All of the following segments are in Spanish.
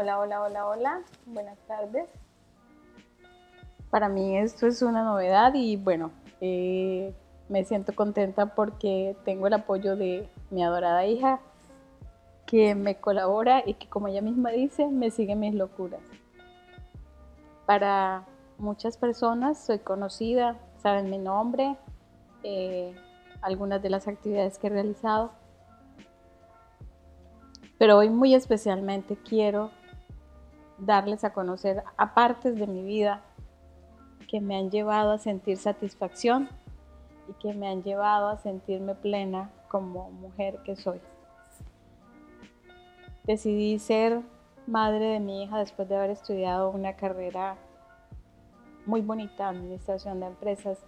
Hola, hola, hola, hola. Buenas tardes. Para mí esto es una novedad y bueno, eh, me siento contenta porque tengo el apoyo de mi adorada hija que me colabora y que como ella misma dice, me sigue mis locuras. Para muchas personas soy conocida, saben mi nombre, eh, algunas de las actividades que he realizado, pero hoy muy especialmente quiero darles a conocer a partes de mi vida que me han llevado a sentir satisfacción y que me han llevado a sentirme plena como mujer que soy. Decidí ser madre de mi hija después de haber estudiado una carrera muy bonita, administración de empresas,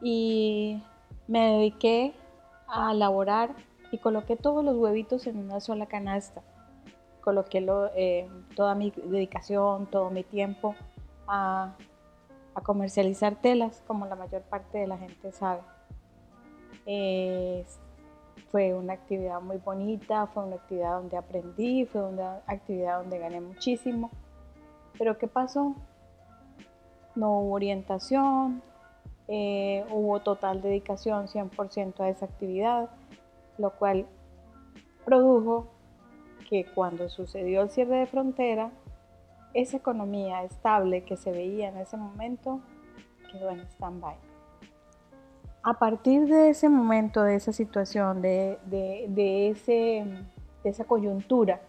y me dediqué a laborar y coloqué todos los huevitos en una sola canasta. Coloqué eh, toda mi dedicación, todo mi tiempo a, comercializar telas, como la mayor parte de la gente sabe. fue una actividad muy bonita, fue una actividad donde aprendí, fue una actividad donde gané muchísimo. Pero ¿qué pasó? No hubo orientación, eh, hubo total dedicación 100% a esa actividad lo cual produjo que cuando sucedió el cierre de frontera, esa economía estable que se veía en ese momento quedó en stand-by. A partir de ese momento, de esa situación, de, ese, de esa coyuntura,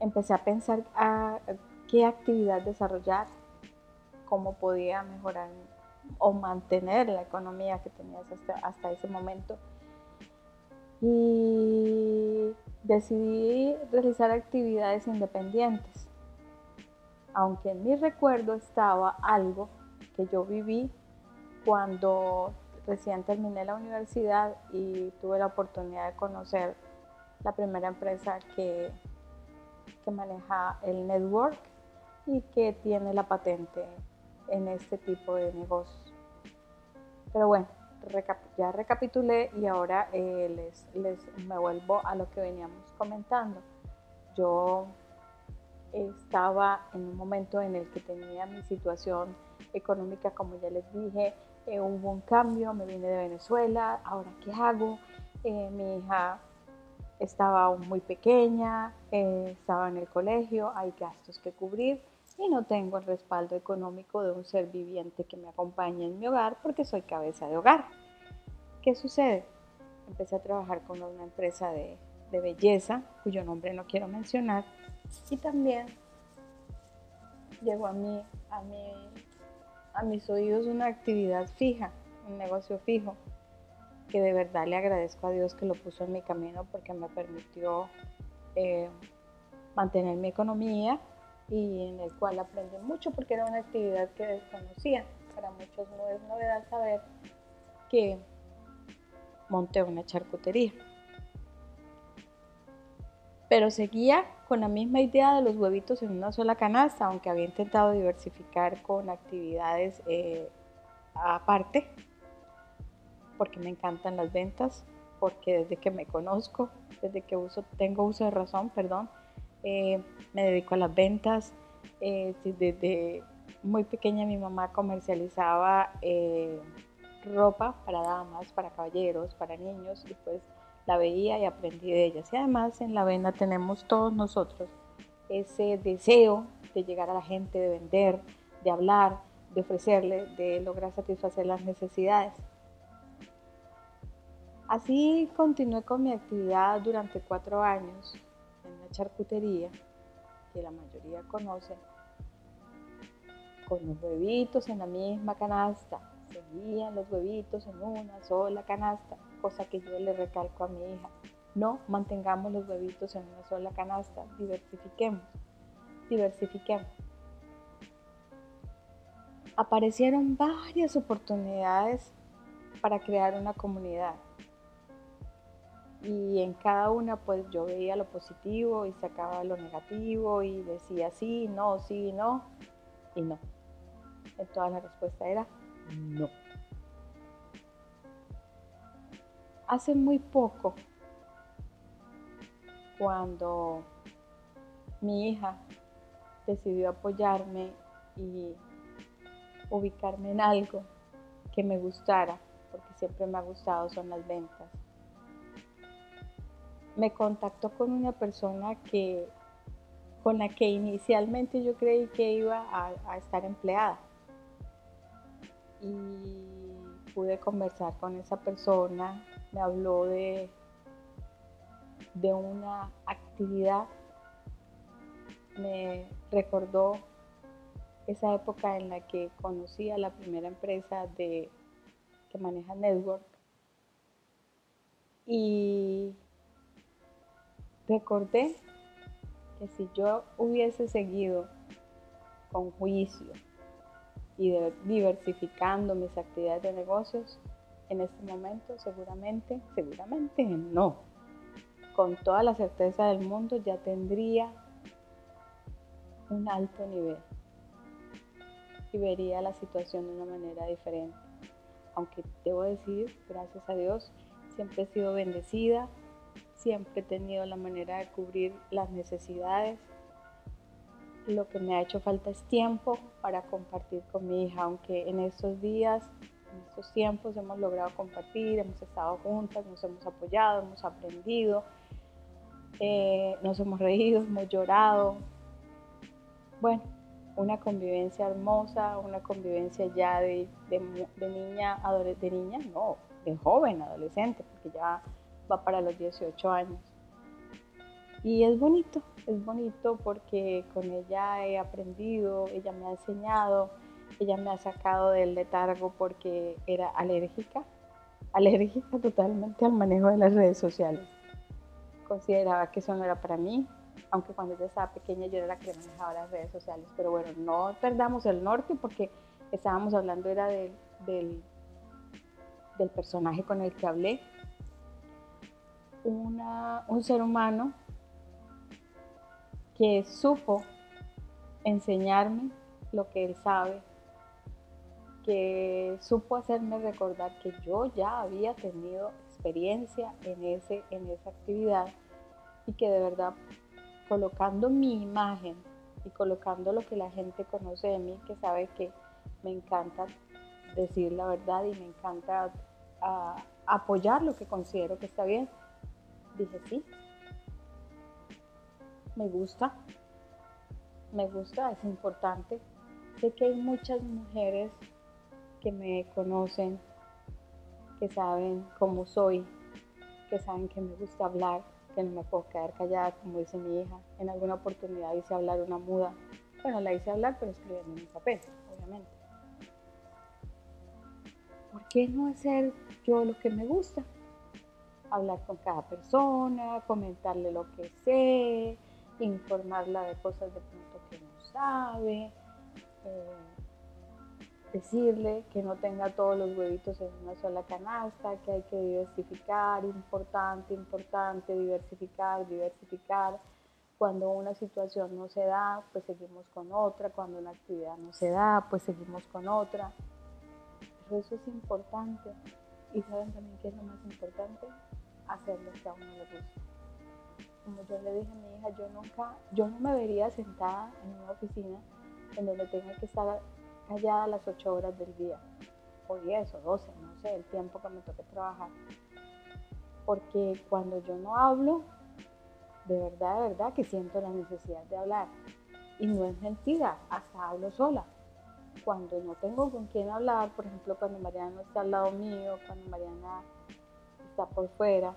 empecé a pensar qué actividad desarrollar, cómo podía mejorar o mantener la economía que tenías hasta, ese momento. Y decidí realizar actividades independientes, aunque en mi recuerdo estaba algo que yo viví cuando recién terminé la universidad y tuve la oportunidad de conocer la primera empresa que, que maneja el network y que tiene la patente en este tipo de negocios. Pero bueno, ya recapitulé y ahora eh, les, les, me vuelvo a lo que veníamos comentando. Yo estaba en un momento en el que tenía mi situación económica, como ya les dije, eh, hubo un cambio, me vine de Venezuela, ahora qué hago, eh, mi hija estaba aún muy pequeña, estaba en el colegio, hay gastos que cubrir y no tengo el respaldo económico de un ser viviente que me acompañe en mi hogar porque soy cabeza de hogar. ¿Qué sucede? Empecé a trabajar con una empresa de, belleza, cuyo nombre no quiero mencionar, y también llegó a, mí, a, mí, a mis oídos una actividad fija, un negocio fijo, que de verdad le agradezco a Dios que lo puso en mi camino porque me permitió eh, mantener mi economía y en el cual aprendí mucho porque era una actividad que desconocía. Para muchos no es novedad saber que monté una charcutería. Pero seguía con la misma idea de los huevitos en una sola canasta, aunque había intentado diversificar con actividades eh, aparte, porque me encantan las ventas, porque desde que me conozco, desde que uso, tengo uso de razón, perdón, eh, me dedico a las ventas. Eh, desde muy pequeña mi mamá comercializaba eh, ropa para damas, para caballeros, para niños y pues la veía y aprendí de ellas. Y además en la vena tenemos todos nosotros ese deseo de llegar a la gente, de vender, de hablar, de ofrecerle, de lograr satisfacer las necesidades. Así continué con mi actividad durante cuatro años charcutería, que la mayoría conoce, con los huevitos en la misma canasta. Seguían los huevitos en una sola canasta, cosa que yo le recalco a mi hija. No mantengamos los huevitos en una sola canasta, diversifiquemos, diversifiquemos. Aparecieron varias oportunidades para crear una comunidad y en cada una pues yo veía lo positivo y sacaba lo negativo y decía sí, no, sí, no y no. En todas la respuesta era no. Hace muy poco, cuando mi hija decidió apoyarme y ubicarme en algo que me gustara, porque siempre me ha gustado son las ventas. Me contactó con una persona que con la que inicialmente yo creí que iba a, estar empleada. Y pude conversar con esa persona, me habló de, de una actividad, me recordó esa época en la que conocí a la primera empresa de, que maneja Network y recordé que si yo hubiese seguido con juicio y diversificando mis actividades de negocios, en este momento seguramente, seguramente no, con toda la certeza del mundo ya tendría un alto nivel y vería la situación de una manera diferente. Aunque debo decir, gracias a Dios, siempre he sido bendecida, siempre he tenido la manera de cubrir las necesidades. Lo que me ha hecho falta es tiempo para compartir con mi hija, aunque en estos días, en estos tiempos hemos logrado compartir, hemos estado juntas, nos hemos apoyado, hemos aprendido, eh, nos hemos reído, hemos llorado. Bueno, una convivencia hermosa, una convivencia ya de, niña, de niña, no, de joven, adolescente, porque ya para los 18 años. Y es bonito, es bonito porque con ella he aprendido, ella me ha enseñado, ella me ha sacado del letargo porque era alérgica, alérgica totalmente al manejo de las redes sociales. Consideraba que eso no era para mí, aunque cuando yo estaba pequeña yo era la que manejaba las redes sociales, pero bueno, no perdamos el norte porque estábamos hablando era del, del, personaje con el que hablé. Un ser humano que supo enseñarme lo que él sabe, que supo hacerme recordar que yo ya había tenido experiencia en, ese, en esa actividad y que de verdad colocando mi imagen y colocando lo que la gente conoce de mí, que sabe que me encanta decir la verdad y me encanta ah, apoyar lo que considero que está bien, dije sí, me gusta, me gusta, es importante. Sé que hay muchas mujeres que me conocen, que saben cómo soy, que saben que me gusta hablar, que no me puedo quedar callada, como dice mi hija. En alguna oportunidad hice hablar una muda. Bueno, la hice hablar, pero escribiendo en un papel, obviamente. ¿Por qué no hacer yo lo que me gusta? Hablar con cada persona, comentarle lo que sé, informarla de cosas de pronto que no sabe. Eh, decirle que no tenga todos los huevitos en una sola canasta, que hay que diversificar, importante, importante, diversificar, diversificar. Cuando una situación no se da, pues seguimos con otra, cuando una actividad no se da, pues seguimos con otra. Pero eso es importante. Y saben también qué es lo más importante, hacer lo que a uno le gusta. Como yo le dije a mi hija, yo nunca, yo no me vería sentada en una oficina en donde tenga que estar callada las 8 horas del día, o 10 o 12, no sé, el tiempo que me toque trabajar. Porque cuando yo no hablo, de verdad, de verdad que siento la necesidad de hablar. Y no es mentira, hasta hablo sola. Cuando no tengo con quién hablar, por ejemplo, cuando Mariana no está al lado mío, cuando Mariana está por fuera,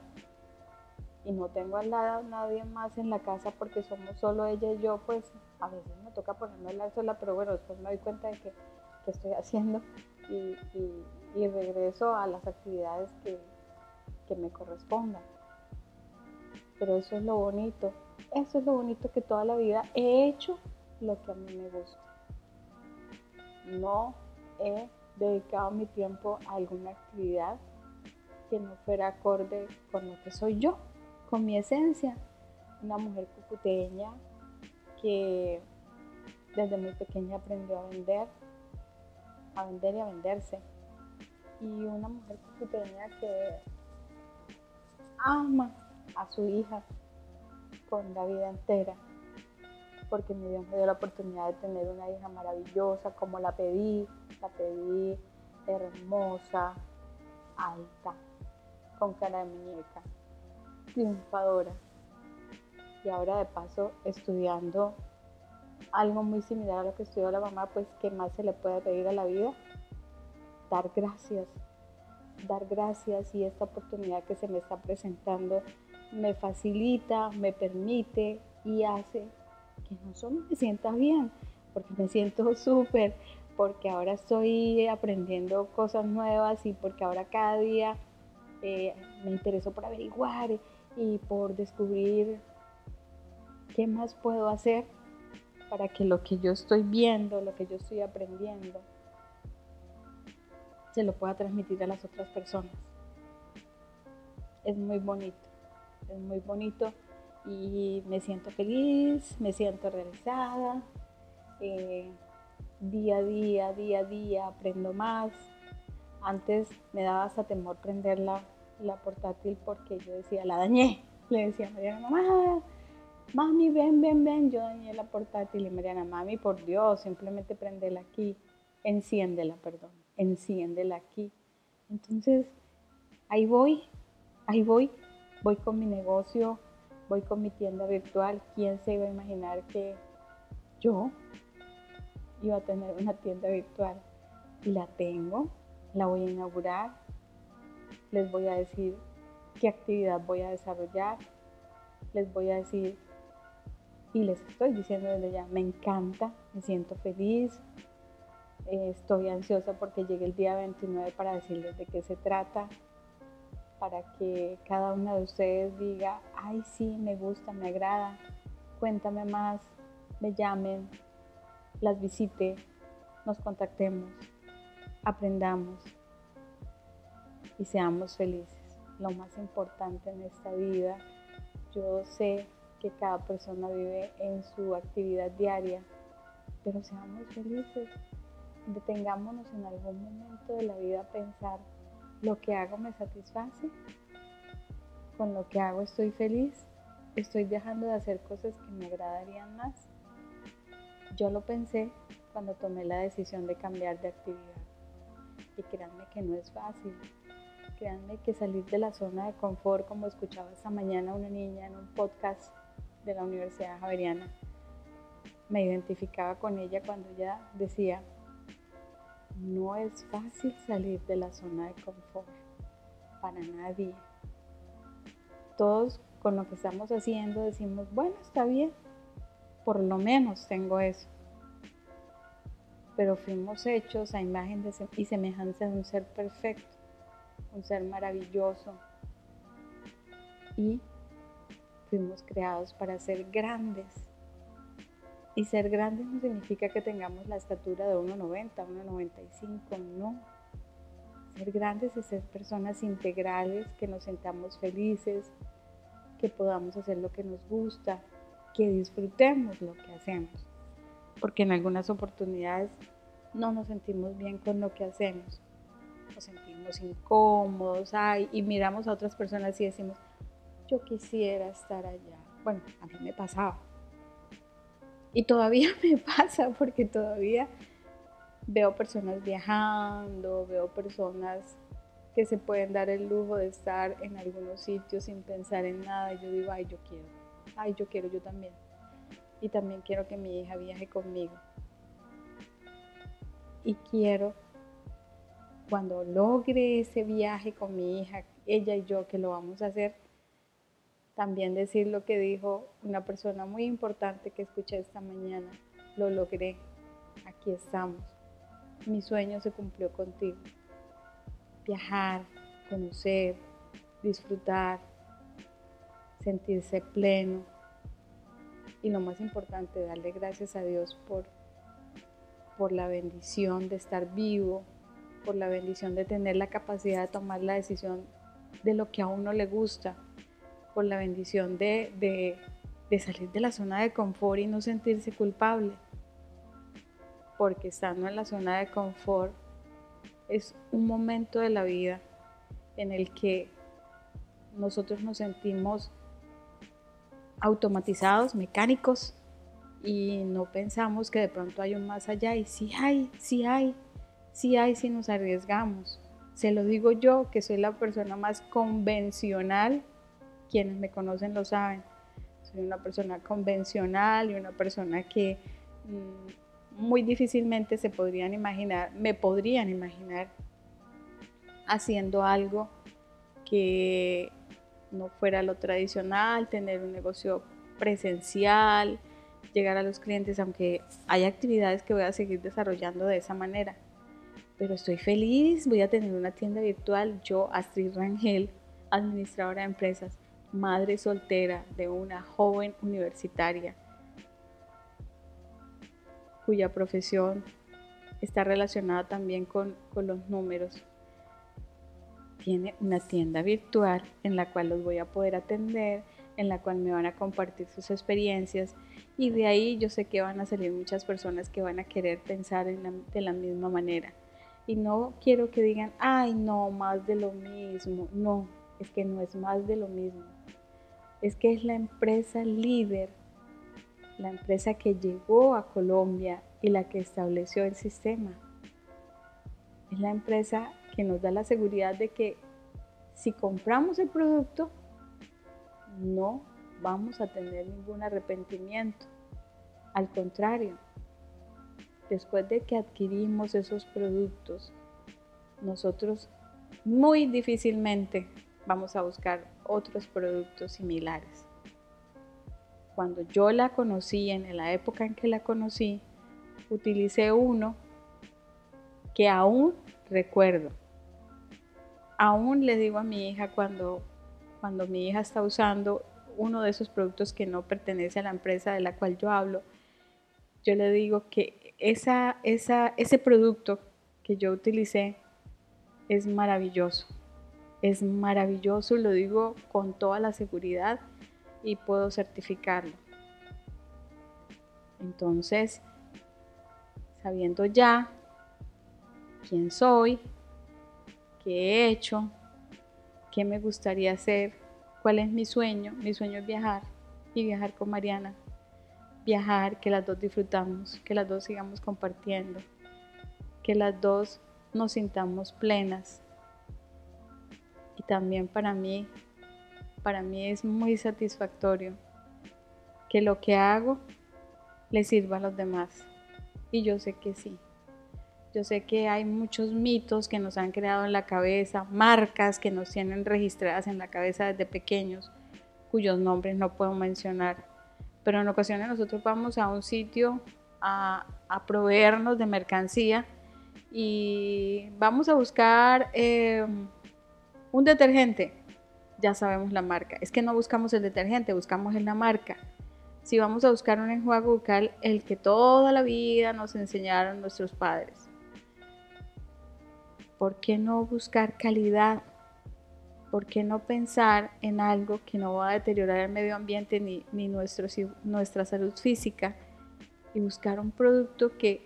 y no tengo al lado nadie más en la casa porque somos solo ella y yo, pues a veces me toca ponerme a hablar sola, pero bueno, después me doy cuenta de que, estoy haciendo y, regreso a las actividades que, que me correspondan. Pero eso es lo bonito, eso es lo bonito que toda la vida he hecho lo que a mí me gusta. No he dedicado mi tiempo a alguna actividad que no fuera acorde con lo que soy yo con mi esencia. Una mujer cucuteña que desde muy pequeña aprendió a vender, a vender y a venderse. Y una mujer cucuteña que ama a su hija, con la vida entera, porque mi Dios me dio la oportunidad de tener una hija maravillosa como la pedí, la pedí hermosa, alta, con cara de muñeca, triunfadora. Y ahora de paso estudiando algo muy similar a lo que estudió la mamá, pues ¿qué más se le puede pedir a la vida? Dar gracias, dar gracias y esta oportunidad que se me está presentando me facilita, me permite y hace que no solo me sienta bien, porque me siento súper, porque ahora estoy aprendiendo cosas nuevas y porque ahora cada día eh, me intereso por averiguar y por descubrir qué más puedo hacer para que lo que yo estoy viendo, lo que yo estoy aprendiendo, se lo pueda transmitir a las otras personas. Es muy bonito, es muy bonito y me siento feliz, me siento realizada. Eh, día a día, día a día aprendo más. Antes me daba hasta temor prender la, la portátil porque yo decía, la dañé. Le decía a Mariana, mamá, mami, ven, ven, ven. Yo dañé la portátil y Mariana, mami, por Dios, simplemente prendela aquí. Enciéndela, perdón, enciéndela aquí. Entonces, ahí voy, ahí voy, voy con mi negocio, voy con mi tienda virtual. ¿Quién se iba a imaginar que yo iba a tener una tienda virtual? Y la tengo, la voy a inaugurar. Les voy a decir qué actividad voy a desarrollar. Les voy a decir y les estoy diciendo desde ya, me encanta, me siento feliz, eh, estoy ansiosa porque llegue el día 29 para decirles de qué se trata, para que cada una de ustedes diga, ay sí, me gusta, me agrada, cuéntame más, me llamen, las visite, nos contactemos, aprendamos y seamos felices. Lo más importante en esta vida, yo sé que cada persona vive en su actividad diaria, pero seamos felices. Detengámonos en algún momento de la vida a pensar, ¿lo que hago me satisface? ¿Con lo que hago estoy feliz? ¿Estoy dejando de hacer cosas que me agradarían más? Yo lo pensé cuando tomé la decisión de cambiar de actividad. Y créanme que no es fácil. Créanme que salir de la zona de confort, como escuchaba esta mañana una niña en un podcast, de la Universidad Javeriana, me identificaba con ella cuando ella decía, no es fácil salir de la zona de confort para nadie. Todos con lo que estamos haciendo decimos, bueno, está bien, por lo menos tengo eso. Pero fuimos hechos a imagen y semejanza de un ser perfecto, un ser maravilloso. Y fuimos creados para ser grandes. Y ser grandes no significa que tengamos la estatura de 1,90, 1,95, no. Ser grandes es ser personas integrales, que nos sentamos felices, que podamos hacer lo que nos gusta, que disfrutemos lo que hacemos. Porque en algunas oportunidades no nos sentimos bien con lo que hacemos. Sentimos incómodos ay, y miramos a otras personas y decimos, yo quisiera estar allá. Bueno, a mí me pasaba. Y todavía me pasa porque todavía veo personas viajando, veo personas que se pueden dar el lujo de estar en algunos sitios sin pensar en nada. Y yo digo, ay, yo quiero, ay, yo quiero, yo también. Y también quiero que mi hija viaje conmigo. Y quiero, cuando logre ese viaje con mi hija, ella y yo, que lo vamos a hacer, también decir lo que dijo una persona muy importante que escuché esta mañana. Lo logré. Aquí estamos. Mi sueño se cumplió contigo. Viajar, conocer, disfrutar, sentirse pleno. Y lo más importante, darle gracias a Dios por, por la bendición de estar vivo, por la bendición de tener la capacidad de tomar la decisión de lo que a uno le gusta, por la bendición de, salir de la zona de confort y no sentirse culpable. Porque estando en la zona de confort es un momento de la vida en el que nosotros nos sentimos automatizados, mecánicos, y no pensamos que de pronto hay un más allá y sí hay, sí hay, sí hay si nos arriesgamos. Se lo digo yo, que soy la persona más convencional, quienes me conocen lo saben. Soy una persona convencional y una persona que mm, muy difícilmente se podrían imaginar, me podrían imaginar haciendo algo que no fuera lo tradicional, tener un negocio presencial, llegar a los clientes, aunque hay actividades que voy a seguir desarrollando de esa manera. Pero estoy feliz, voy a tener una tienda virtual, yo, Astrid Rangel, administradora de empresas, madre soltera de una joven universitaria cuya profesión está relacionada también con, los números tiene una tienda virtual en la cual los voy a poder atender, en la cual me van a compartir sus experiencias y de ahí yo sé que van a salir muchas personas que van a querer pensar de la misma manera. Y no quiero que digan, ay, no, más de lo mismo. No, es que no es más de lo mismo. Es que es la empresa líder, la empresa que llegó a Colombia y la que estableció el sistema. Es la empresa que nos da la seguridad de que si compramos el producto, no vamos a tener ningún arrepentimiento. Al contrario, después de que adquirimos esos productos, nosotros muy difícilmente vamos a buscar otros productos similares. Cuando yo la conocí, en la época en que la conocí, utilicé uno que aún recuerdo aún le digo a mi hija cuando, cuando mi hija está usando uno de esos productos que no pertenece a la empresa de la cual yo hablo, yo le digo que esa, ese producto que yo utilicé es maravilloso. Es maravilloso, lo digo con toda la seguridad y puedo certificarlo. Entonces, sabiendo ya quién soy, qué he hecho, qué me gustaría hacer, cuál es mi sueño. Mi sueño es viajar y viajar con Mariana. Viajar, que las dos disfrutamos, que las dos sigamos compartiendo, que las dos nos sintamos plenas. Y también para mí, para mí es muy satisfactorio que lo que hago le sirva a los demás. Y yo sé que sí. Yo sé que hay muchos mitos que nos han creado en la cabeza, marcas que nos tienen registradas en la cabeza desde pequeños, cuyos nombres no puedo mencionar. Pero en ocasiones nosotros vamos a un sitio a, proveernos de mercancía y vamos a buscar em, un detergente. Ya sabemos la marca. Es que no buscamos el detergente, buscamos en la marca. Si vamos a buscar un enjuague bucal, el que toda la vida nos enseñaron nuestros padres ¿Por qué no buscar calidad? ¿Por qué no pensar en algo que no va a deteriorar el medio ambiente ni, nuestra salud física y buscar un producto que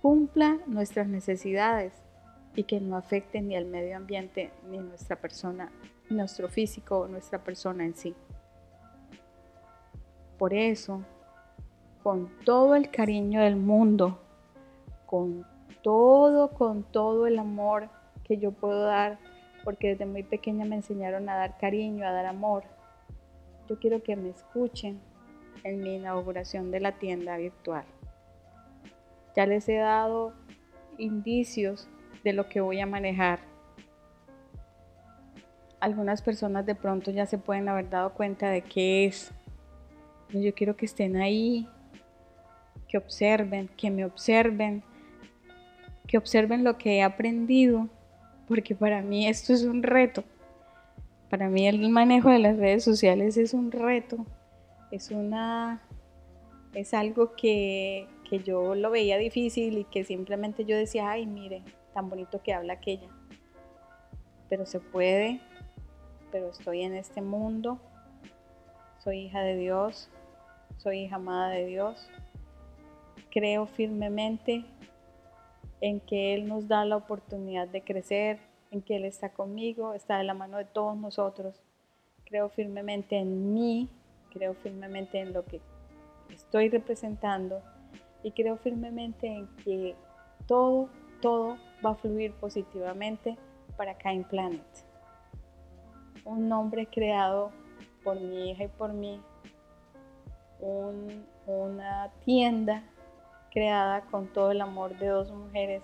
cumpla nuestras necesidades y que no afecte ni al medio ambiente ni nuestra persona, nuestro físico o nuestra persona en sí? Por eso, con todo el cariño del mundo, con todo con todo el amor que yo puedo dar, porque desde muy pequeña me enseñaron a dar cariño, a dar amor. Yo quiero que me escuchen en mi inauguración de la tienda virtual. Ya les he dado indicios de lo que voy a manejar. Algunas personas de pronto ya se pueden haber dado cuenta de qué es. Yo quiero que estén ahí, que observen, que me observen, que observen lo que he aprendido, porque para mí esto es un reto. Para mí el manejo de las redes sociales es un reto, es una es algo que, que yo lo veía difícil y que simplemente yo decía, ay, mire, tan bonito que habla aquella. Pero se puede, pero estoy en este mundo, soy hija de Dios, soy hija amada de Dios, creo firmemente en que Él nos da la oportunidad de crecer, en que Él está conmigo, está de la mano de todos nosotros. Creo firmemente en mí, creo firmemente en lo que estoy representando y creo firmemente en que todo, todo va a fluir positivamente para Kind Planet. Un nombre creado por mi hija y por mí, una tienda creada con todo el amor de dos mujeres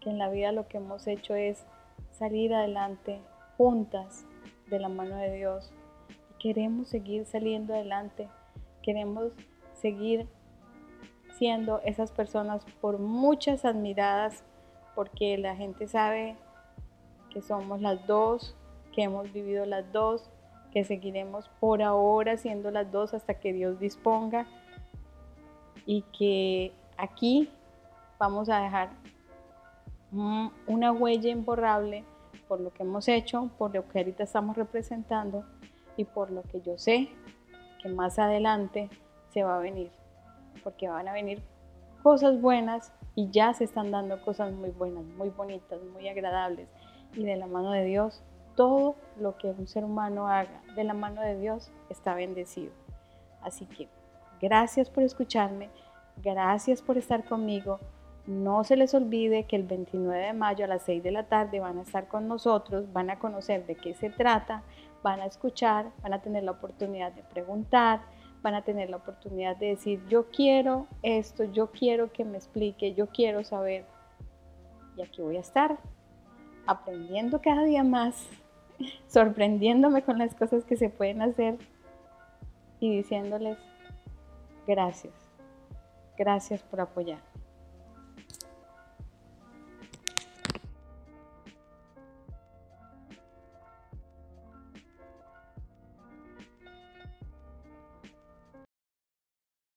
que en la vida lo que hemos hecho es salir adelante juntas de la mano de Dios. queremos seguir saliendo adelante, queremos seguir siendo esas personas por muchas admiradas, porque la gente sabe que somos las dos, que hemos vivido las dos, que seguiremos por ahora siendo las dos hasta que Dios disponga y que aquí vamos a dejar una huella imborrable por lo que hemos hecho, por lo que ahorita estamos representando y por lo que yo sé que más adelante se va a venir, porque van a venir cosas buenas y ya se están dando cosas muy buenas, muy bonitas, muy agradables y de la mano de Dios, todo lo que un ser humano haga de la mano de Dios está bendecido. Así que gracias por escucharme, gracias por estar conmigo. No se les olvide que el 29 de mayo a las 6 de la tarde van a estar con nosotros, van a conocer de qué se trata, van a escuchar, van a tener la oportunidad de preguntar, van a tener la oportunidad de decir, yo quiero esto, yo quiero que me explique, yo quiero saber. Y aquí voy a estar aprendiendo cada día más, sorprendiéndome con las cosas que se pueden hacer y diciéndoles gracias, gracias por apoyar.